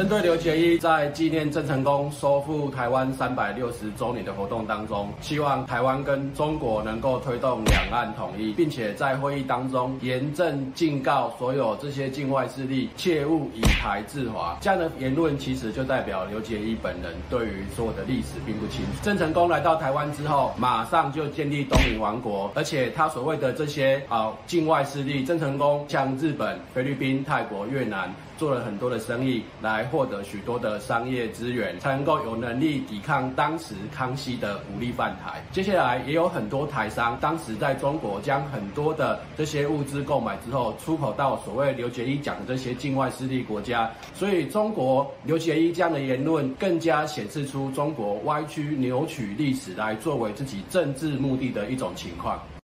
针对刘结一在纪念郑成功收复台湾三百六十周年的活动当中，希望台湾跟中国能够推动两岸统一，并且在会议当中严正警告所有这些境外势力切勿以台制华。这样的言论其实就代表刘结一本人对于所有的历史并不清楚。郑成功来到台湾之后，马上就建立东瀛王国，而且他所谓的这些啊境外势力，郑成功向日本、菲律宾、泰国、越南做了很多的生意，来获得许多的商业资源，才能够有能力抵抗当时康熙的武力犯台。接下来也有很多台商，当时在中国将很多的这些物资购买之后，出口到所谓刘结一讲的这些境外势力国家。所以中国刘结一这样的言论，更加显示出中国歪曲扭曲历史来作为自己政治目的的一种情况。